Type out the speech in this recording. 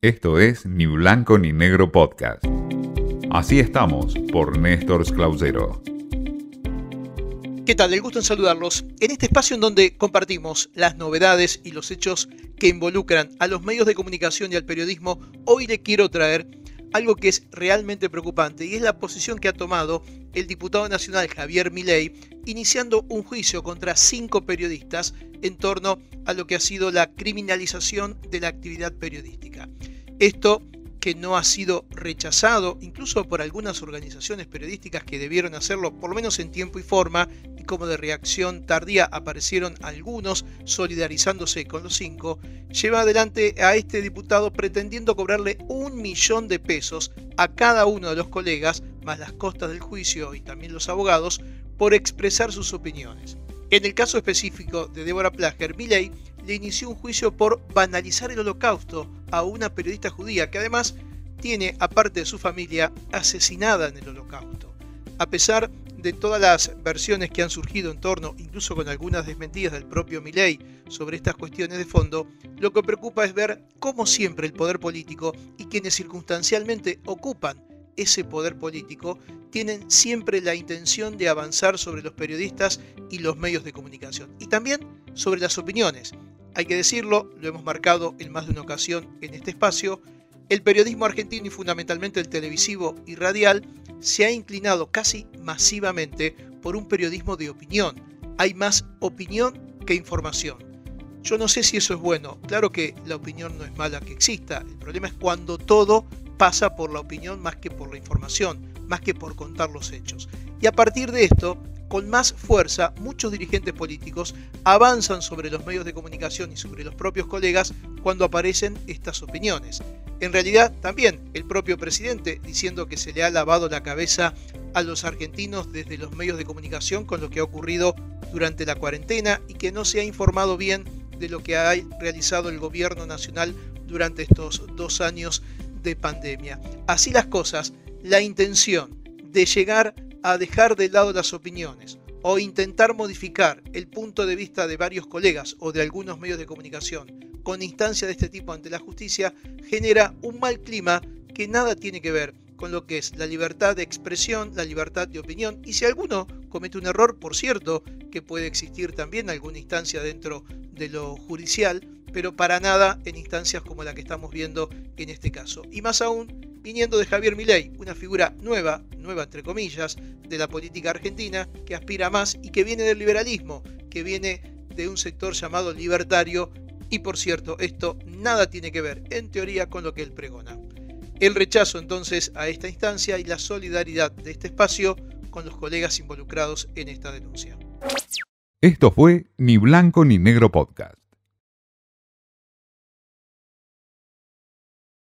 Esto es Ni Blanco ni Negro Podcast. Así estamos por Néstor Clausero. ¿Qué tal? El gusto en saludarlos. En este espacio en donde compartimos las novedades y los hechos que involucran a los medios de comunicación y al periodismo, hoy le quiero traer algo que es realmente preocupante y es la posición que ha tomado el diputado nacional Javier Milei iniciando un juicio contra cinco periodistas en torno a lo que ha sido la criminalización de la actividad periodística. Esto que no ha sido rechazado incluso por algunas organizaciones periodísticas que debieron hacerlo por lo menos en tiempo y forma y como de reacción tardía aparecieron algunos solidarizándose con los cinco, lleva adelante a este diputado pretendiendo cobrarle un millón de pesos a cada uno de los colegas, más las costas del juicio y también los abogados, por expresar sus opiniones. En el caso específico de Débora Plager, Milley le inició un juicio por banalizar el holocausto a una periodista judía que además tiene, aparte de su familia, asesinada en el holocausto. A pesar de todas las versiones que han surgido en torno, incluso con algunas desmentidas del propio Milley, sobre estas cuestiones de fondo, lo que preocupa es ver cómo siempre el poder político y quienes circunstancialmente ocupan ese poder político tienen siempre la intención de avanzar sobre los periodistas y los medios de comunicación y también sobre las opiniones hay que decirlo, lo hemos marcado en más de una ocasión en este espacio, el periodismo argentino y fundamentalmente el televisivo y radial se ha inclinado casi masivamente por un periodismo de opinión. Hay más opinión que información. Yo no sé si eso es bueno. Claro que la opinión no es mala que exista. El problema es cuando todo pasa por la opinión más que por la información, más que por contar los hechos. Y a partir de esto, con más fuerza, muchos dirigentes políticos avanzan sobre los medios de comunicación y sobre los propios colegas cuando aparecen estas opiniones. En realidad, también el propio presidente diciendo que se le ha lavado la cabeza a los argentinos desde los medios de comunicación con lo que ha ocurrido durante la cuarentena y que no se ha informado bien de lo que ha realizado el gobierno nacional durante estos dos años de pandemia. Así las cosas, la intención de llegar a dejar de lado las opiniones o intentar modificar el punto de vista de varios colegas o de algunos medios de comunicación con instancia de este tipo ante la justicia genera un mal clima que nada tiene que ver con lo que es la libertad de expresión, la libertad de opinión y si alguno comete un error, por cierto, que puede existir también alguna instancia dentro de lo judicial, pero para nada en instancias como la que estamos viendo en este caso. Y más aún viniendo de Javier Milei, una figura nueva, nueva entre comillas, de la política argentina, que aspira más y que viene del liberalismo, que viene de un sector llamado libertario, y por cierto, esto nada tiene que ver, en teoría, con lo que él pregona. El rechazo entonces a esta instancia y la solidaridad de este espacio con los colegas involucrados en esta denuncia. Esto fue Ni Blanco ni Negro Podcast.